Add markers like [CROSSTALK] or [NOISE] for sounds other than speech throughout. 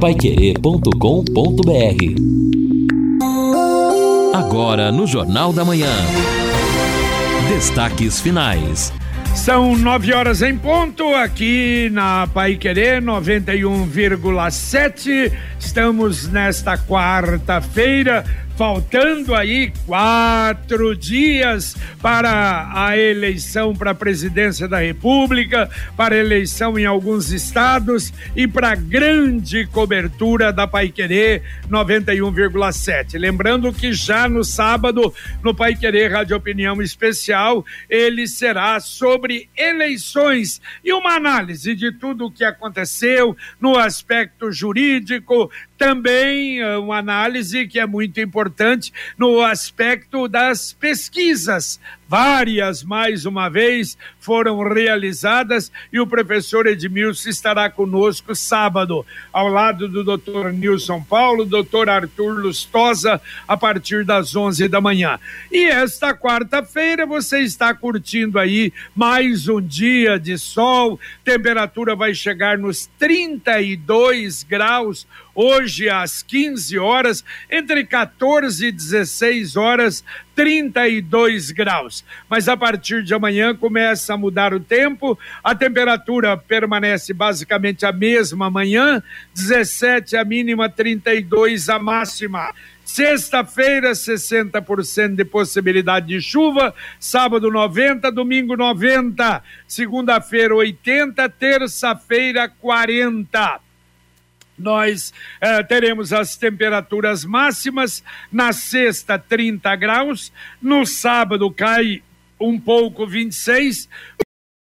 paiquerê.com.br Agora no Jornal da Manhã. Destaques finais. São nove horas em ponto aqui na Pai Querer 91,7. Estamos nesta quarta-feira faltando aí quatro dias para a eleição para a presidência da República, para a eleição em alguns estados e para a grande cobertura da Paiquerê 91,7. Lembrando que já no sábado, no Paiquerê Rádio Opinião Especial, ele será sobre eleições e uma análise de tudo o que aconteceu no aspecto jurídico, também eh, uma análise que é muito importante no aspecto das pesquisas. Várias mais uma vez foram realizadas e o professor Edmilson estará conosco sábado, ao lado do doutor Nilson Paulo, doutor Arthur Lustosa, a partir das 11 da manhã. E esta quarta-feira você está curtindo aí mais um dia de sol, temperatura vai chegar nos 32 graus hoje às 15 horas, entre 14 e 16 horas, 32 graus. Mas a partir de amanhã começa a mudar o tempo, a temperatura permanece basicamente a mesma amanhã, 17 a mínima, 32 a máxima. Sexta-feira, 60% de possibilidade de chuva. Sábado, 90. Domingo, 90. Segunda-feira, 80. Terça-feira, 40 nós eh, teremos as temperaturas máximas. Na sexta, 30 graus. No sábado, cai um pouco 26.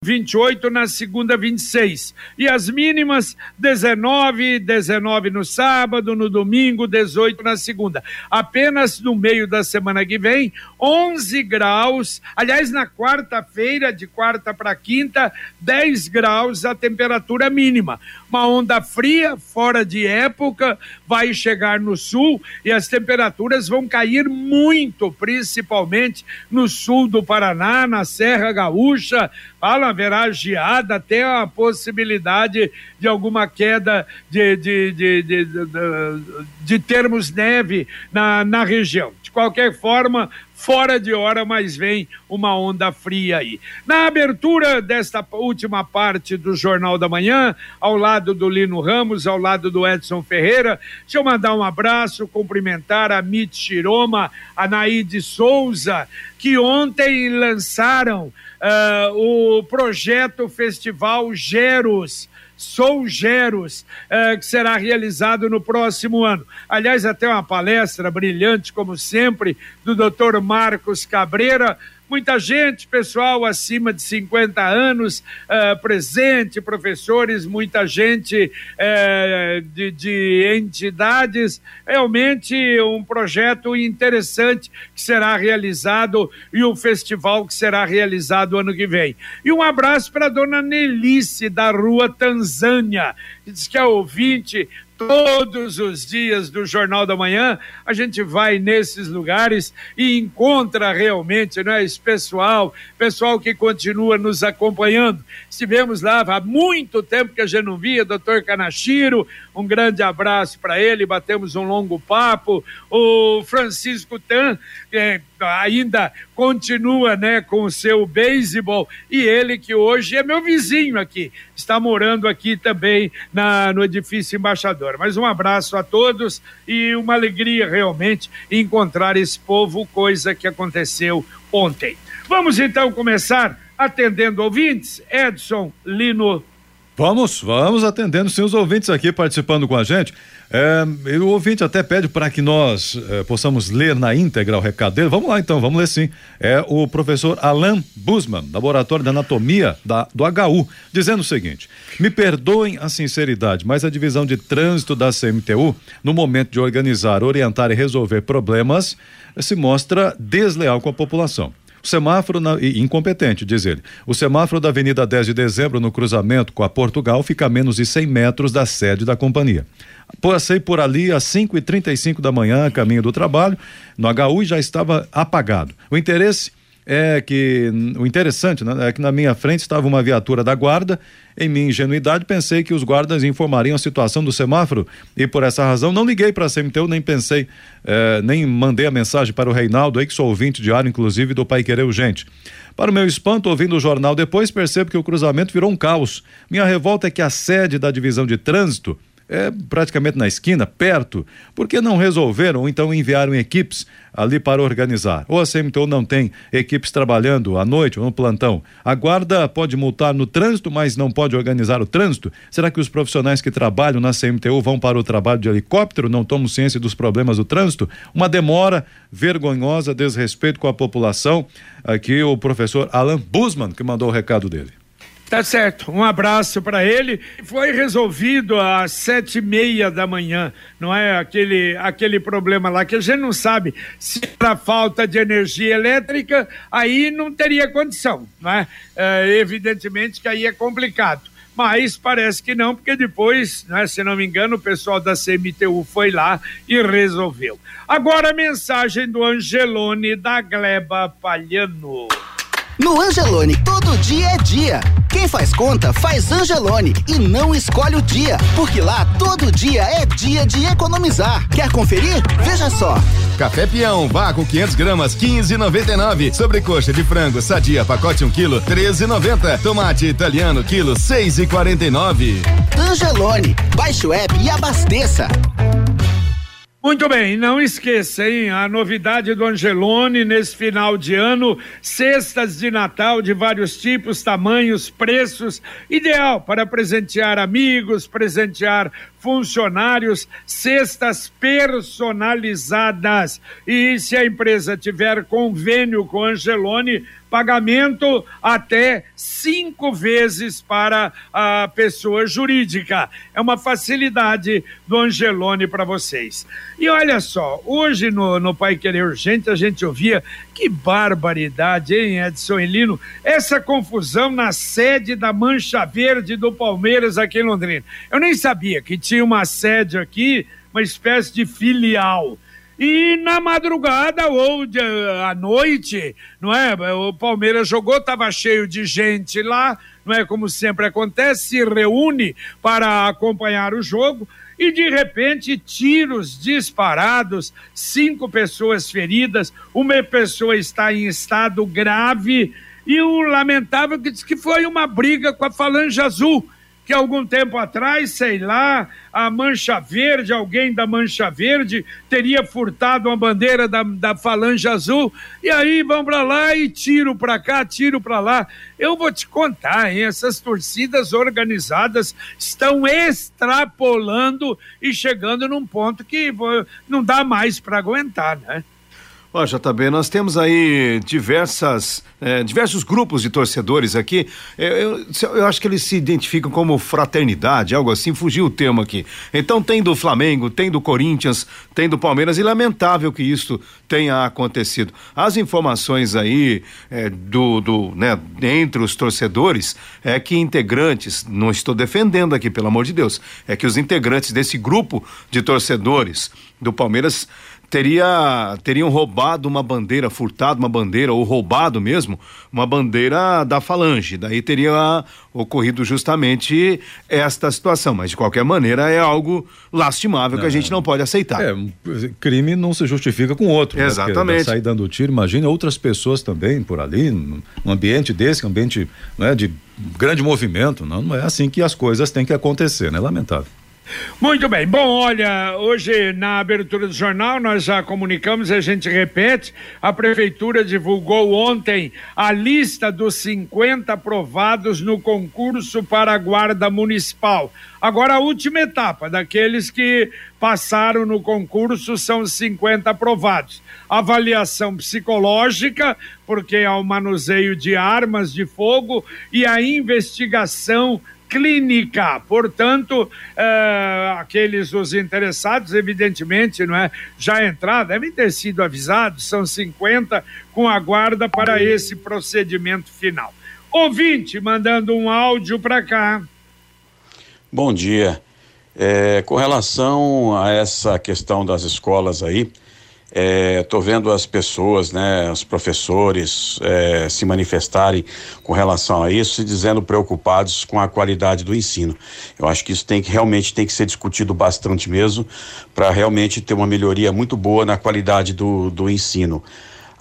28 na segunda 26 e as mínimas 19 19 no sábado no domingo 18 na segunda. Apenas no meio da semana que vem 11 graus aliás na quarta-feira de quarta para quinta 10 graus a temperatura mínima. Uma onda fria fora de época vai chegar no sul e as temperaturas vão cair muito principalmente no sul do Paraná na Serra Gaúcha fala haverá geada, até a possibilidade de alguma queda de, de, de, de, de, termos neve na, na região. De qualquer forma, fora de hora, mas vem uma onda fria aí. Na abertura desta última parte do Jornal da Manhã, ao lado do Lino Ramos, ao lado do Edson Ferreira, deixa eu mandar um abraço, cumprimentar a Mit Chiroma, a Naide Souza, que ontem lançaram uh, o projeto Festival Geros. Sou Geros, uh, que será realizado no próximo ano. Aliás, até uma palestra brilhante, como sempre, do Dr. Marcos Cabreira, muita gente, pessoal acima de 50 anos uh, presente, professores, muita gente uh, de, de, entidades. Realmente um projeto interessante que será realizado e um festival que será realizado ano que vem. E um abraço para dona Nelice, da Rua Tanzânia, que diz que é ouvinte todos os dias do Jornal da Manhã, a gente vai nesses lugares e encontra realmente não é, esse pessoal, pessoal que continua nos acompanhando. Estivemos lá há muito tempo que a gente não via, doutor Canachiro, um grande abraço para ele, batemos um longo papo. O Francisco Tan, que ainda continua né, com o seu beisebol, e ele que hoje é meu vizinho aqui, está morando aqui também na, no edifício embaixador. Mas um abraço a todos e uma alegria realmente encontrar esse povo, coisa que aconteceu ontem. Vamos então começar atendendo ouvintes. Edson Lino Vamos, vamos atendendo sim os ouvintes aqui participando com a gente. É, o ouvinte até pede para que nós é, possamos ler na íntegra o recado dele. Vamos lá então, vamos ler sim. É o professor Alan Busman, Laboratório de Anatomia da, do HU, dizendo o seguinte: Me perdoem a sinceridade, mas a divisão de trânsito da CMTU, no momento de organizar, orientar e resolver problemas, se mostra desleal com a população. O semáforo, na, incompetente, diz ele. O semáforo da Avenida 10 de Dezembro, no cruzamento com a Portugal, fica a menos de 100 metros da sede da companhia. Passei por ali às 5 e 35 da manhã, caminho do trabalho, no HU e já estava apagado. O interesse é que o interessante né, é que na minha frente estava uma viatura da guarda. Em minha ingenuidade, pensei que os guardas informariam a situação do semáforo e por essa razão não liguei para a CMTU, nem pensei, eh, nem mandei a mensagem para o Reinaldo aí, que sou ouvinte diário, inclusive, do Pai Querer Urgente. Para o meu espanto, ouvindo o jornal depois, percebo que o cruzamento virou um caos. Minha revolta é que a sede da divisão de trânsito é praticamente na esquina, perto. Por que não resolveram ou então enviaram equipes ali para organizar? Ou a CMTU não tem equipes trabalhando à noite ou no plantão? A guarda pode multar no trânsito, mas não pode organizar o trânsito? Será que os profissionais que trabalham na CMTU vão para o trabalho de helicóptero, não tomam ciência dos problemas do trânsito? Uma demora vergonhosa, desrespeito com a população. Aqui o professor Alan Busman que mandou o recado dele. Tá certo. Um abraço para ele. Foi resolvido às sete e meia da manhã, não é aquele aquele problema lá que a gente não sabe se era falta de energia elétrica, aí não teria condição, não é? é evidentemente que aí é complicado. Mas parece que não, porque depois, né, se não me engano, o pessoal da CMTU foi lá e resolveu. Agora a mensagem do Angelone da Gleba Palhano. No Angelone, todo dia é dia. Quem faz conta, faz Angelone e não escolhe o dia, porque lá todo dia é dia de economizar. Quer conferir? Veja só. Café Peão, vácuo 500 gramas, 15,99. Sobrecoxa de frango, sadia, pacote 1 quilo, 13,90. Tomate italiano, quilo, 6,49. Angelone, baixe o app e abasteça. Muito bem, não esqueça, hein? A novidade do Angelone nesse final de ano: cestas de Natal de vários tipos, tamanhos, preços, ideal para presentear amigos, presentear funcionários, cestas personalizadas. E se a empresa tiver convênio com Angelone, pagamento até cinco vezes para a pessoa jurídica. É uma facilidade do Angelone para vocês. E olha só, hoje no, no Pai Querer Urgente a gente ouvia que barbaridade, hein, Edson Elino? Essa confusão na sede da Mancha Verde do Palmeiras aqui em Londrina. Eu nem sabia que tinha uma sede aqui, uma espécie de filial. E na madrugada ou de, à noite, não é? O Palmeiras jogou, estava cheio de gente lá, não é? Como sempre acontece, se reúne para acompanhar o jogo e de repente tiros disparados, cinco pessoas feridas, uma pessoa está em estado grave e o lamentável que diz que foi uma briga com a Falange Azul que algum tempo atrás, sei lá, a Mancha Verde, alguém da Mancha Verde, teria furtado uma bandeira da, da Falange Azul, e aí vão para lá e tiro para cá, tiro para lá. Eu vou te contar, hein? essas torcidas organizadas estão extrapolando e chegando num ponto que não dá mais para aguentar, né? Ó, JB, nós temos aí diversas, eh, diversos grupos de torcedores aqui. Eu, eu, eu, acho que eles se identificam como fraternidade, algo assim, fugiu o termo aqui. Então tem do Flamengo, tem do Corinthians, tem do Palmeiras, e lamentável que isso tenha acontecido. As informações aí eh, do, do, né, entre os torcedores é que integrantes, não estou defendendo aqui, pelo amor de Deus, é que os integrantes desse grupo de torcedores do Palmeiras teria teriam roubado uma bandeira, furtado uma bandeira ou roubado mesmo uma bandeira da Falange. Daí teria ocorrido justamente esta situação, mas de qualquer maneira é algo lastimável não, que a gente não pode aceitar. É, crime não se justifica com outro. Né? Exatamente. Né? Sair dando tiro, imagina outras pessoas também por ali, num ambiente desse, um ambiente não é, de grande movimento, não, não é assim que as coisas têm que acontecer, né? Lamentável. Muito bem. Bom, olha, hoje na abertura do jornal nós já comunicamos, a gente repete, a prefeitura divulgou ontem a lista dos 50 aprovados no concurso para a guarda municipal. Agora a última etapa daqueles que passaram no concurso são 50 aprovados. Avaliação psicológica, porque há o manuseio de armas de fogo e a investigação clínica. Portanto, é, aqueles os interessados, evidentemente, não é, já entraram, devem ter sido avisados, são 50 com a guarda para esse procedimento final. Ouvinte mandando um áudio para cá. Bom dia. É, com relação a essa questão das escolas aí, Estou é, vendo as pessoas, né, os professores é, se manifestarem com relação a isso e dizendo preocupados com a qualidade do ensino. Eu acho que isso tem que realmente tem que ser discutido bastante mesmo para realmente ter uma melhoria muito boa na qualidade do, do ensino.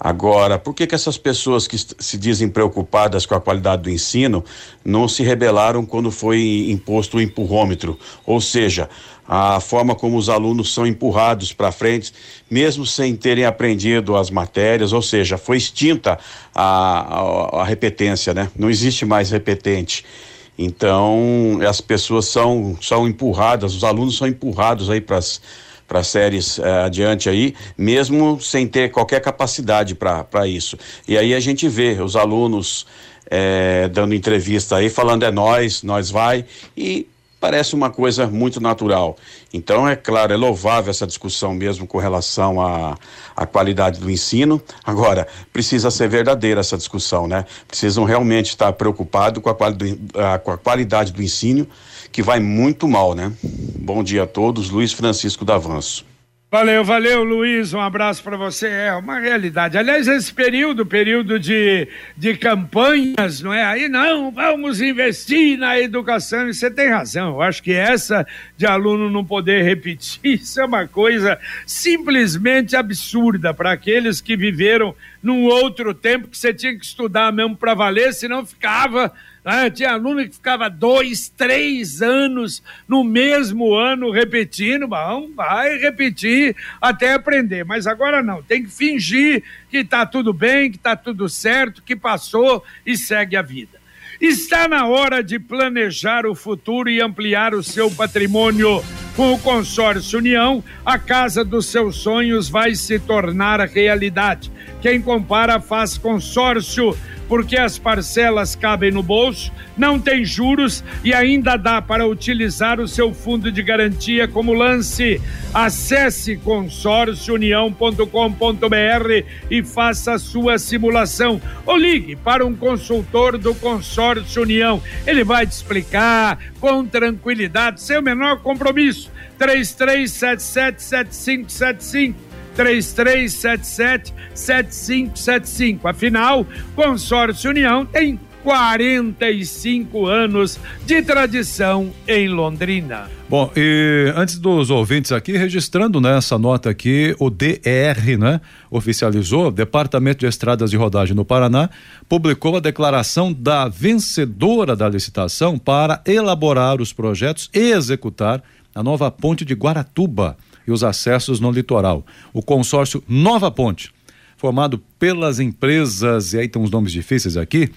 Agora, por que, que essas pessoas que se dizem preocupadas com a qualidade do ensino não se rebelaram quando foi imposto o empurrômetro? Ou seja, a forma como os alunos são empurrados para frente, mesmo sem terem aprendido as matérias, ou seja, foi extinta a, a, a repetência, né? Não existe mais repetente. Então, as pessoas são, são empurradas, os alunos são empurrados aí para as para séries eh, adiante aí, mesmo sem ter qualquer capacidade para isso. E aí a gente vê os alunos eh, dando entrevista aí, falando é nós, nós vai, e parece uma coisa muito natural. Então, é claro, é louvável essa discussão mesmo com relação à, à qualidade do ensino. Agora, precisa ser verdadeira essa discussão, né? Precisam realmente estar preocupados com a, quali com a qualidade do ensino que vai muito mal, né? Bom dia a todos, Luiz Francisco da Avanço. Valeu, valeu, Luiz. Um abraço para você. É uma realidade. Aliás, esse período, período de, de campanhas, não é? Aí não, vamos investir na educação. E você tem razão. Eu acho que essa de aluno não poder repetir, [LAUGHS] isso é uma coisa simplesmente absurda para aqueles que viveram num outro tempo que você tinha que estudar mesmo para valer, senão ficava ah, tinha aluno que ficava dois, três anos no mesmo ano repetindo, bom, vai repetir até aprender. Mas agora não, tem que fingir que está tudo bem, que está tudo certo, que passou e segue a vida. Está na hora de planejar o futuro e ampliar o seu patrimônio. Com o consórcio União, a casa dos seus sonhos vai se tornar realidade. Quem compara faz consórcio porque as parcelas cabem no bolso, não tem juros e ainda dá para utilizar o seu fundo de garantia como lance. Acesse consórciounião.com.br e faça a sua simulação. Ou ligue para um consultor do Consórcio União. Ele vai te explicar com tranquilidade, sem o menor compromisso. 3377 7575 3377 7575. Afinal, Consórcio União tem 45 anos de tradição em Londrina. Bom, e antes dos ouvintes aqui, registrando nessa né, nota aqui, o DR, né, oficializou, Departamento de Estradas de Rodagem no Paraná, publicou a declaração da vencedora da licitação para elaborar os projetos e executar a nova ponte de Guaratuba e os acessos no litoral. O consórcio Nova Ponte, formado pelas empresas, e aí tem uns nomes difíceis aqui,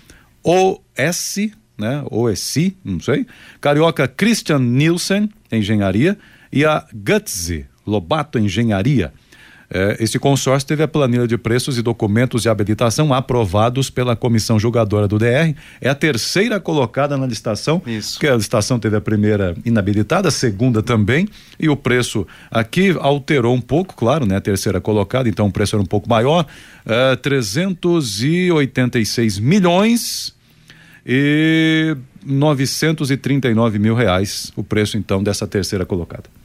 OS, né? OSI, não sei, Carioca Christian Nielsen, Engenharia, e a Gutsy, Lobato Engenharia. É, esse consórcio teve a planilha de preços e documentos de habilitação aprovados pela comissão julgadora do DR. É a terceira colocada na licitação, Isso. porque a licitação teve a primeira inabilitada, a segunda também, e o preço aqui alterou um pouco, claro, né? A terceira colocada, então o preço era um pouco maior, é, 386 milhões e 939 mil reais o preço então dessa terceira colocada.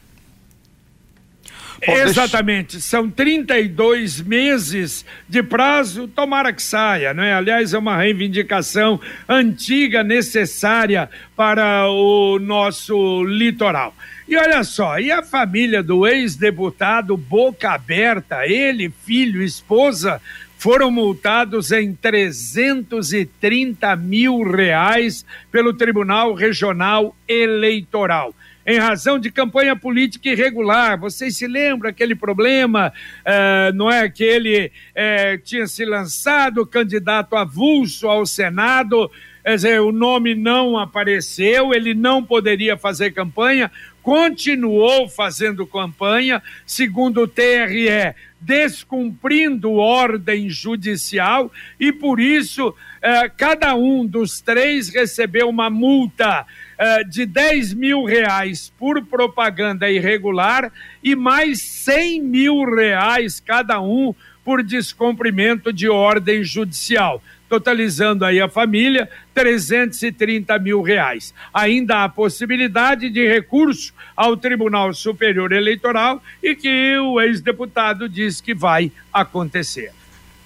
Exatamente, são 32 meses de prazo, tomara que saia, não é? Aliás, é uma reivindicação antiga, necessária para o nosso litoral. E olha só, e a família do ex-deputado Boca Aberta, ele, filho, esposa, foram multados em 330 mil reais pelo Tribunal Regional Eleitoral em razão de campanha política irregular. Vocês se lembram aquele problema, uh, não é? Que ele uh, tinha se lançado candidato avulso ao Senado, quer dizer, o nome não apareceu, ele não poderia fazer campanha, continuou fazendo campanha, segundo o TRE, descumprindo ordem judicial, e por isso eh, cada um dos três recebeu uma multa uh, de 10 mil reais por propaganda irregular e mais 100 mil reais cada um por descumprimento de ordem judicial. totalizando aí a família 330 mil reais. Ainda há possibilidade de recurso ao Tribunal Superior Eleitoral e que o ex-deputado diz que vai acontecer.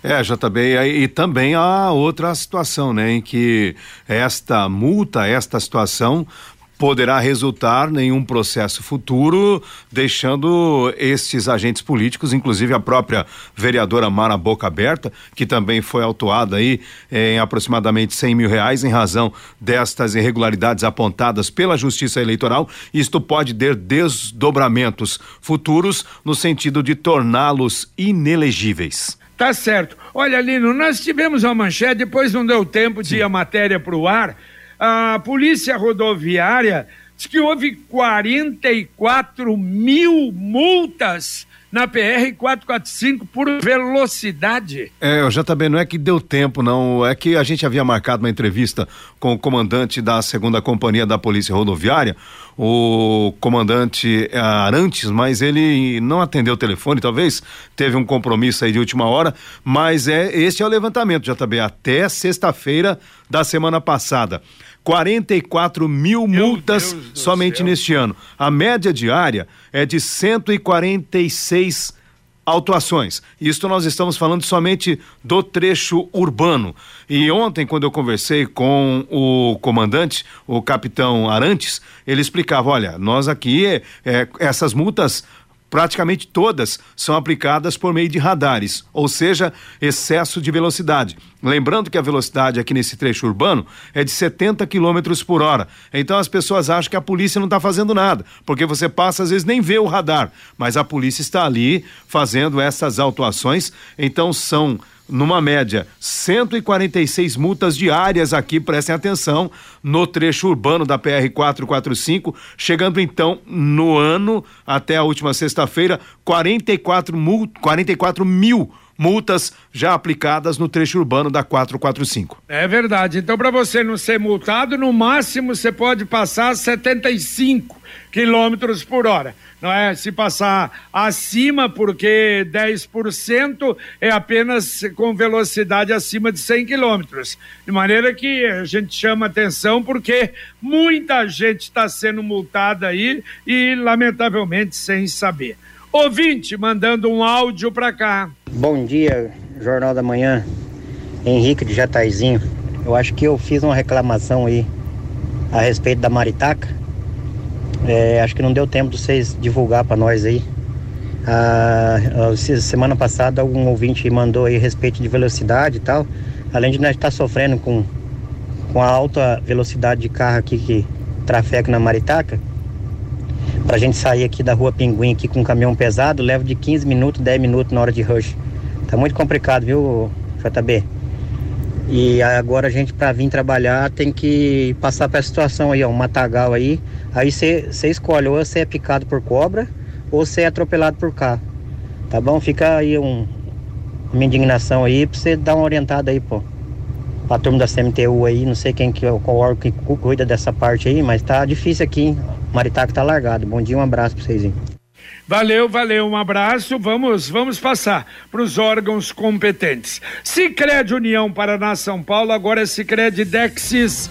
É, JB, e, e também há outra situação, né, em que esta multa, esta situação poderá resultar em um processo futuro, deixando estes agentes políticos, inclusive a própria vereadora Mara Boca Aberta, que também foi autuada aí em aproximadamente 100 mil reais em razão destas irregularidades apontadas pela Justiça Eleitoral. Isto pode ter desdobramentos futuros no sentido de torná-los inelegíveis. Tá certo. Olha, Lino, nós tivemos uma manchete, depois não deu tempo de ir a matéria para o ar. A Polícia Rodoviária diz que houve 44 mil multas na PR 445 por velocidade. É, o JB não é que deu tempo, não. É que a gente havia marcado uma entrevista com o comandante da segunda companhia da Polícia Rodoviária, o comandante Arantes, mas ele não atendeu o telefone, talvez teve um compromisso aí de última hora, mas é este é o levantamento, JB, até sexta-feira da semana passada. 44 mil Meu multas somente céu. neste ano. A média diária é de 146 autuações. Isto nós estamos falando somente do trecho urbano. E ontem, quando eu conversei com o comandante, o capitão Arantes, ele explicava: olha, nós aqui, é, é, essas multas praticamente todas são aplicadas por meio de radares, ou seja, excesso de velocidade. Lembrando que a velocidade aqui nesse trecho urbano é de 70 km por hora. Então as pessoas acham que a polícia não está fazendo nada, porque você passa às vezes nem vê o radar, mas a polícia está ali fazendo essas autuações. Então são numa média, 146 multas diárias aqui, prestem atenção, no trecho urbano da PR 445, chegando então no ano, até a última sexta-feira, 44, mul 44 mil multas já aplicadas no trecho urbano da 445. É verdade. Então, para você não ser multado, no máximo você pode passar 75 quilômetros por hora. Não é? Se passar acima, porque 10% é apenas com velocidade acima de 100 quilômetros. De maneira que a gente chama atenção porque muita gente está sendo multada aí e, lamentavelmente, sem saber. Ouvinte mandando um áudio para cá. Bom dia, Jornal da Manhã. Henrique de Jataizinho. Eu acho que eu fiz uma reclamação aí a respeito da Maritaca. É, acho que não deu tempo de vocês divulgar para nós aí. Ah, semana passada algum ouvinte mandou aí a respeito de velocidade e tal. Além de nós estar tá sofrendo com, com a alta velocidade de carro aqui que trafega na Maritaca, Pra gente sair aqui da rua Pinguim aqui com um caminhão pesado, leva de 15 minutos, 10 minutos na hora de rush. Tá muito complicado, viu, JB? E agora a gente para vir trabalhar tem que passar para a situação aí, ó, um matagal aí. Aí você escolhe ou você é picado por cobra ou você é atropelado por carro. Tá bom? Fica aí um, uma indignação aí pra você dar uma orientada aí, pô. Pra turma da CMTU aí, não sei quem que é qual órgão que cuida dessa parte aí, mas tá difícil aqui, hein? Maritaca tá largado. Bom dia, um abraço pra vocês. Hein? Valeu, valeu, um abraço. Vamos, vamos passar para os órgãos competentes. Sicredi União Paraná São Paulo, agora é Sicredi Dexis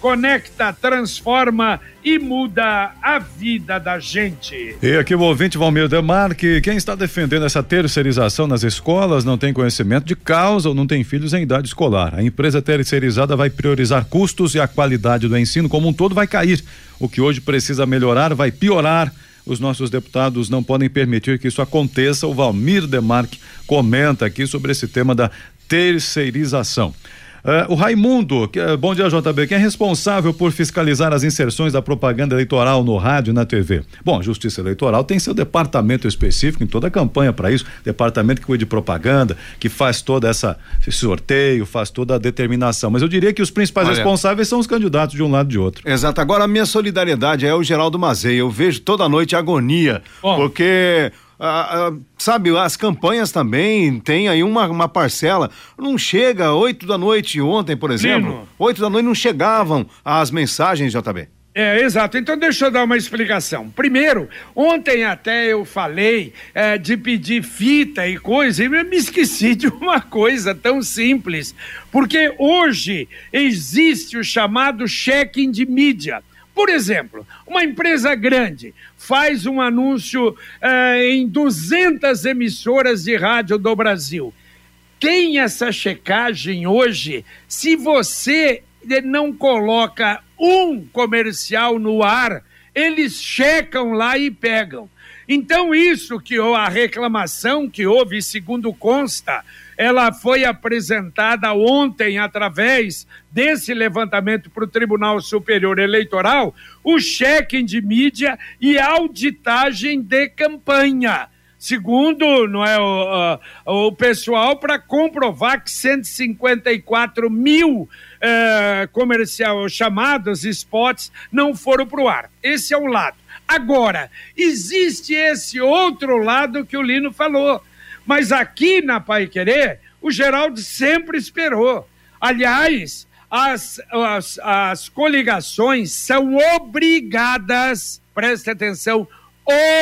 conecta, transforma e muda a vida da gente. E aqui o ouvinte Valmir Demarque, quem está defendendo essa terceirização nas escolas não tem conhecimento de causa ou não tem filhos em idade escolar. A empresa terceirizada vai priorizar custos e a qualidade do ensino como um todo vai cair. O que hoje precisa melhorar vai piorar. Os nossos deputados não podem permitir que isso aconteça. O Valmir Demarque comenta aqui sobre esse tema da terceirização. Uh, o Raimundo, que, uh, bom dia JB, quem é responsável por fiscalizar as inserções da propaganda eleitoral no rádio e na TV? Bom, a Justiça Eleitoral tem seu departamento específico em toda a campanha para isso, departamento que cuida de propaganda, que faz toda essa esse sorteio, faz toda a determinação. Mas eu diria que os principais Olha, responsáveis são os candidatos de um lado e de outro. Exato. Agora a minha solidariedade é o Geraldo Mazei. Eu vejo toda noite agonia, Bom. porque ah, ah, sabe, as campanhas também tem aí uma, uma parcela. Não chega oito da noite ontem, por exemplo. Oito da noite não chegavam as mensagens, JB. É, exato. Então deixa eu dar uma explicação. Primeiro, ontem até eu falei é, de pedir fita e coisa, e me esqueci [LAUGHS] de uma coisa tão simples. Porque hoje existe o chamado check-in de mídia. Por exemplo, uma empresa grande faz um anúncio eh, em 200 emissoras de rádio do Brasil. Tem essa checagem hoje. Se você não coloca um comercial no ar, eles checam lá e pegam. Então, isso que a reclamação que houve, segundo consta, ela foi apresentada ontem através desse levantamento para o Tribunal Superior Eleitoral, o cheque de mídia e auditagem de campanha. Segundo não é, o, o pessoal, para comprovar que 154 mil é, comercial chamados spots não foram para o ar. Esse é um lado. Agora, existe esse outro lado que o Lino falou mas aqui na Pai Querer, o Geraldo sempre esperou. Aliás, as, as, as coligações são obrigadas, preste atenção,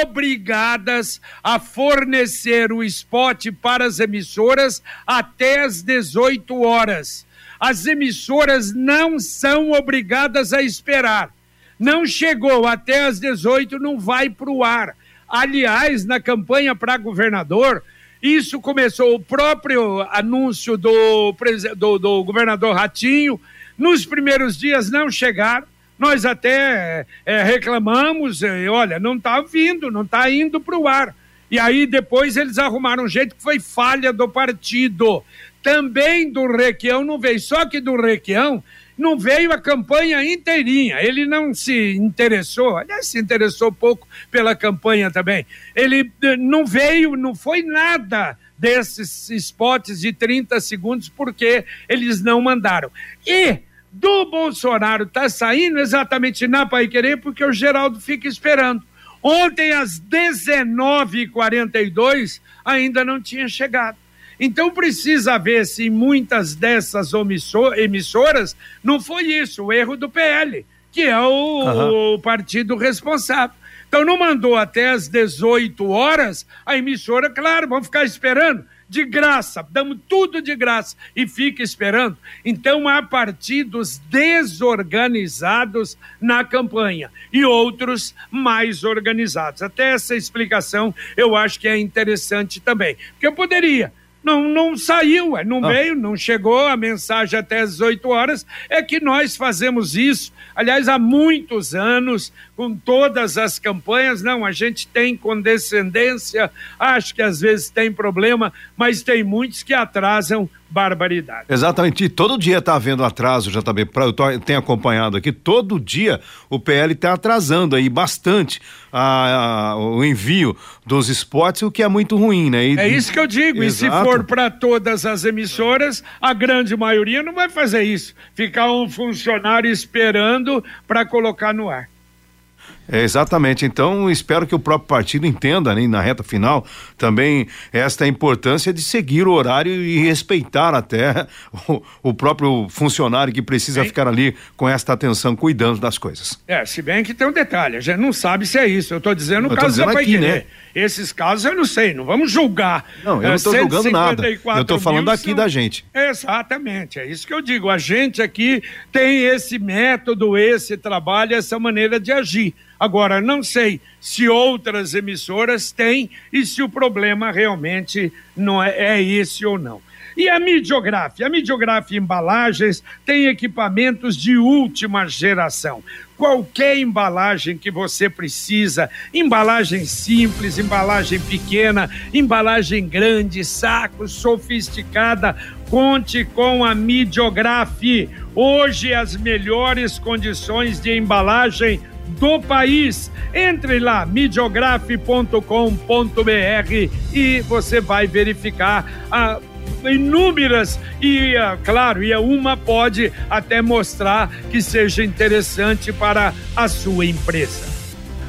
obrigadas a fornecer o spot para as emissoras até as 18 horas. As emissoras não são obrigadas a esperar. Não chegou até as 18, não vai para o ar. Aliás, na campanha para governador, isso começou o próprio anúncio do, do, do governador Ratinho. Nos primeiros dias não chegaram. Nós até é, reclamamos, é, olha, não está vindo, não está indo para o ar. E aí depois eles arrumaram um jeito que foi falha do partido. Também do Requião não veio, só que do Requião não veio a campanha inteirinha. Ele não se interessou, aliás, se interessou pouco pela campanha também. Ele eh, não veio, não foi nada desses spots de 30 segundos, porque eles não mandaram. E do Bolsonaro está saindo exatamente na Pai Querer, porque o Geraldo fica esperando. Ontem, às 19h42, ainda não tinha chegado. Então precisa ver se muitas dessas emissoras não foi isso, o erro do PL, que é o, uhum. o partido responsável. Então não mandou até as 18 horas, a emissora, claro, vamos ficar esperando de graça, damos tudo de graça e fica esperando. Então há partidos desorganizados na campanha e outros mais organizados. Até essa explicação eu acho que é interessante também, porque eu poderia não, não saiu, é, não ah. veio, não chegou a mensagem até as 18 horas. É que nós fazemos isso, aliás, há muitos anos, com todas as campanhas. Não, a gente tem condescendência, acho que às vezes tem problema, mas tem muitos que atrasam barbaridade. Exatamente, e todo dia está havendo atraso, já também, eu tô, tenho acompanhado aqui, todo dia o PL está atrasando aí bastante a, a, o envio dos spots, o que é muito ruim, né? E, é isso que eu digo, Exato. e se for para todas as emissoras, a grande maioria não vai fazer isso, ficar um funcionário esperando para colocar no ar. É, exatamente. Então, espero que o próprio partido entenda, né, na reta final, também esta importância de seguir o horário e respeitar até [LAUGHS] o, o próprio funcionário que precisa ficar ali com esta atenção, cuidando das coisas. É, se bem que tem um detalhe, a gente não sabe se é isso. Eu estou dizendo o caso dizendo da aqui, né? Esses casos eu não sei, não vamos julgar. Não, eu não estou julgando nada. Eu estou falando aqui são... da gente. Exatamente, é isso que eu digo. A gente aqui tem esse método, esse trabalho, essa maneira de agir. Agora, não sei se outras emissoras têm e se o problema realmente não é, é esse ou não. E a Midiograf? A Midiograf Embalagens tem equipamentos de última geração, qualquer embalagem que você precisa, embalagem simples, embalagem pequena, embalagem grande, saco, sofisticada, conte com a Midiografe. Hoje as melhores condições de embalagem do país. Entre lá, midiografe.com.br e você vai verificar a inúmeras e, ah, claro, e uma pode até mostrar que seja interessante para a sua empresa.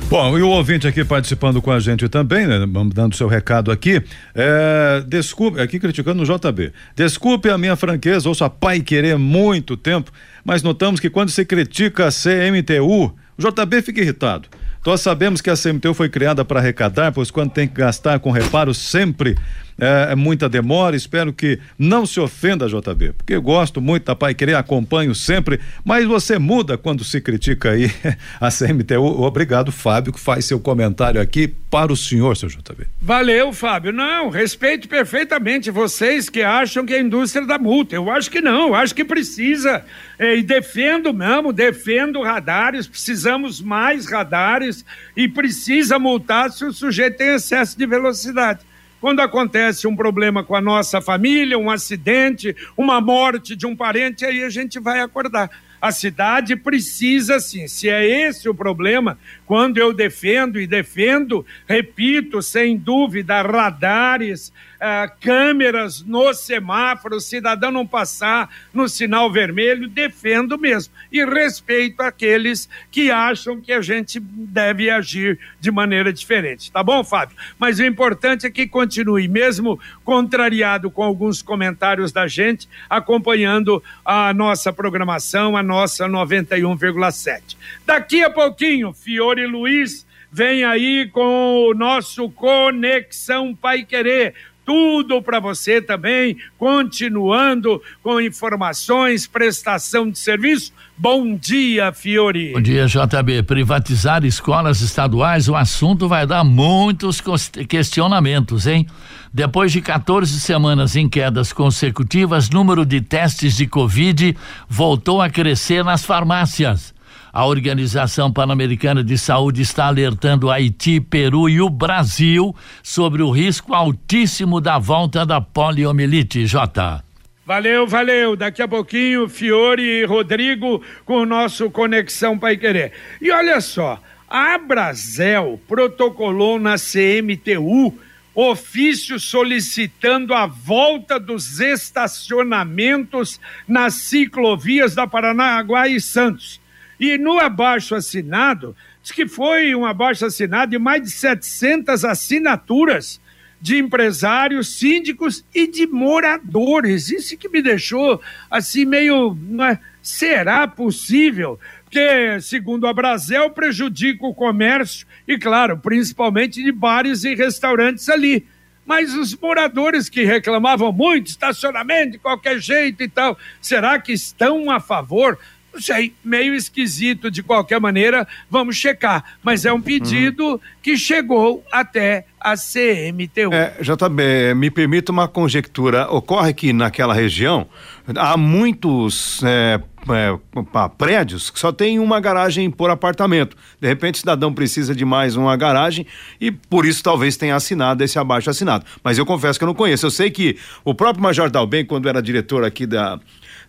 Bom, e o ouvinte aqui participando com a gente também, né, dando seu recado aqui, é, desculpe, aqui criticando o JB, desculpe a minha franqueza, ouço a pai querer muito tempo, mas notamos que quando se critica a CMTU, o JB fica irritado. Nós sabemos que a CMTU foi criada para arrecadar, pois quando tem que gastar com reparo sempre é, é, muita demora. Espero que não se ofenda, JB, porque eu gosto muito da Pai Querer, acompanho sempre, mas você muda quando se critica aí [LAUGHS] a CMTU. Obrigado, Fábio, que faz seu comentário aqui para o senhor, seu JB. Valeu, Fábio. Não, respeito perfeitamente vocês que acham que a indústria da multa. Eu acho que não, eu acho que precisa. É, e defendo mesmo, defendo radares, precisamos mais radares e precisa multar se o sujeito tem excesso de velocidade. Quando acontece um problema com a nossa família, um acidente, uma morte de um parente, aí a gente vai acordar. A cidade precisa sim. Se é esse o problema, quando eu defendo e defendo, repito, sem dúvida, radares, ah, câmeras no semáforo, o cidadão não passar no sinal vermelho, defendo mesmo. E respeito aqueles que acham que a gente deve agir de maneira diferente. Tá bom, Fábio? Mas o importante é que continue, mesmo contrariado com alguns comentários da gente, acompanhando a nossa programação, a nossa 91,7. Daqui a pouquinho, Fiore Luiz vem aí com o nosso Conexão Pai Querer tudo para você também, continuando com informações, prestação de serviço. Bom dia, Fiori. Bom dia, JB. Privatizar escolas estaduais, o assunto vai dar muitos questionamentos, hein? Depois de 14 semanas em quedas consecutivas, número de testes de Covid voltou a crescer nas farmácias. A Organização Pan-Americana de Saúde está alertando Haiti, Peru e o Brasil sobre o risco altíssimo da volta da poliomielite. J. Valeu, valeu. Daqui a pouquinho, Fiore e Rodrigo com o nosso Conexão Pai Querer. E olha só, a Brasel protocolou na CMTU ofício solicitando a volta dos estacionamentos nas ciclovias da Paranaguá e Santos. E no abaixo assinado, diz que foi um abaixo assinado de mais de 700 assinaturas de empresários, síndicos e de moradores. Isso que me deixou assim meio. É? Será possível? Porque, segundo a Brasel, prejudica o comércio e, claro, principalmente de bares e restaurantes ali. Mas os moradores que reclamavam muito, estacionamento de qualquer jeito e tal, será que estão a favor? Não sei, meio esquisito de qualquer maneira, vamos checar. Mas é um pedido uhum. que chegou até a CMTU. É, JB, me permita uma conjectura. Ocorre que naquela região há muitos é, é, prédios que só tem uma garagem por apartamento. De repente, o cidadão precisa de mais uma garagem e por isso talvez tenha assinado esse abaixo assinado. Mas eu confesso que eu não conheço. Eu sei que o próprio Major Dalben, quando era diretor aqui da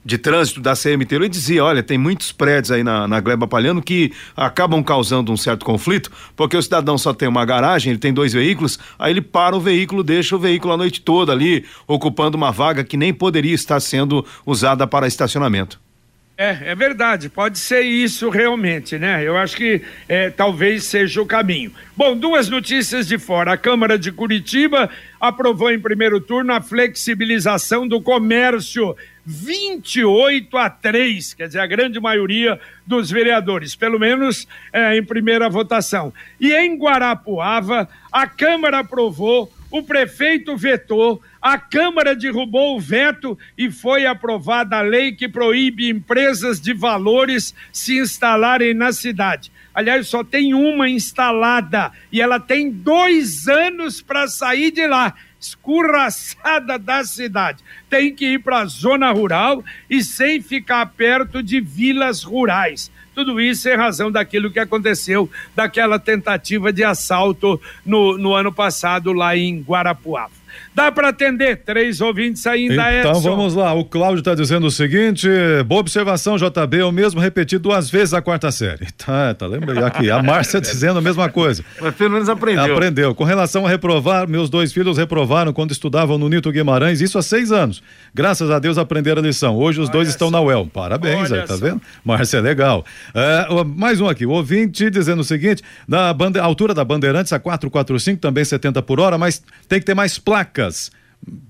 de trânsito da CMT, ele dizia, olha, tem muitos prédios aí na, na Gleba Palhano que acabam causando um certo conflito, porque o cidadão só tem uma garagem, ele tem dois veículos, aí ele para o veículo, deixa o veículo a noite toda ali, ocupando uma vaga que nem poderia estar sendo usada para estacionamento. É, é verdade, pode ser isso realmente, né? Eu acho que é, talvez seja o caminho. Bom, duas notícias de fora. A Câmara de Curitiba aprovou em primeiro turno a flexibilização do comércio 28 a 3, quer dizer, a grande maioria dos vereadores, pelo menos é, em primeira votação. E em Guarapuava, a Câmara aprovou, o prefeito vetou, a Câmara derrubou o veto e foi aprovada a lei que proíbe empresas de valores se instalarem na cidade. Aliás, só tem uma instalada e ela tem dois anos para sair de lá escurraçada da cidade. Tem que ir para a zona rural e sem ficar perto de vilas rurais. Tudo isso em razão daquilo que aconteceu, daquela tentativa de assalto no, no ano passado lá em Guarapuava. Dá para atender três ouvintes ainda, Então Edson. vamos lá, o Cláudio está dizendo o seguinte, boa observação, JB, eu mesmo repeti duas vezes a quarta série. [LAUGHS] Tá, tá lembrando aqui, a Márcia [LAUGHS] dizendo a mesma coisa. Mas pelo menos aprendeu. Aprendeu. Com relação a reprovar, meus dois filhos reprovaram quando estudavam no Nito Guimarães, isso há seis anos. Graças a Deus aprenderam a lição. Hoje os dois estão na UEL. Parabéns, Olha aí, tá vendo? Márcia é legal. É, mais um aqui, o ouvinte dizendo o seguinte: na bande- altura da Bandeirantes a 445, também 70 por hora, mas tem que ter mais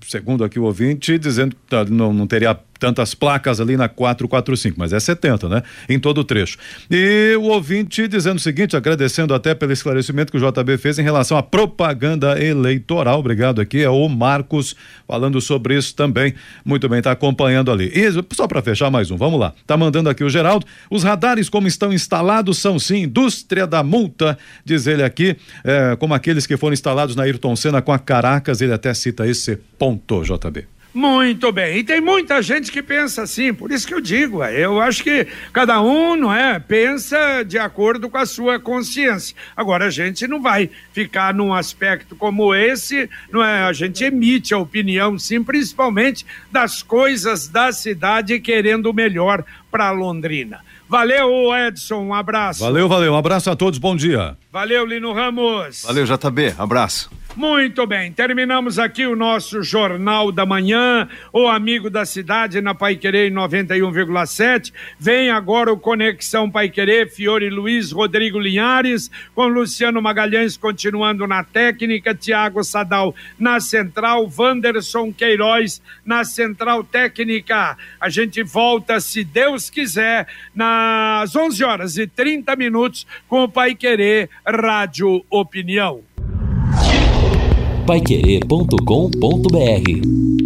Segundo aqui o ouvinte, dizendo que tá, não, não teria tantas placas ali na 445, mas é 70, né? Em todo o trecho. E o ouvinte dizendo o seguinte, agradecendo até pelo esclarecimento que o JB fez em relação à propaganda eleitoral. Obrigado aqui, é o Marcos falando sobre isso também. Muito bem, tá acompanhando ali. E só para fechar mais um, vamos lá. Tá mandando aqui o Geraldo. Os radares como estão instalados são sim indústria da multa, diz ele aqui, é, como aqueles que foram instalados na Ayrton Senna com a Caracas, ele até cita esse ponto, JB. Muito bem. E tem muita gente que pensa assim, por isso que eu digo, é, eu acho que cada um, não é, pensa de acordo com a sua consciência. Agora a gente não vai ficar num aspecto como esse, não é? A gente emite a opinião, sim, principalmente das coisas da cidade querendo o melhor para Londrina. Valeu, Edson, um abraço. Valeu, valeu. Um abraço a todos, bom dia. Valeu, Lino Ramos. Valeu, JB. Abraço. Muito bem, terminamos aqui o nosso Jornal da Manhã, o amigo da cidade na Pai Querer em 91,7. Vem agora o Conexão Pai Querer, Fiore Luiz, Rodrigo Linhares, com Luciano Magalhães continuando na técnica, Tiago Sadal na central, Wanderson Queiroz na central técnica. A gente volta, se Deus quiser, nas 11 horas e 30 minutos com o Pai Querer Rádio Opinião. Paiquerê.com.br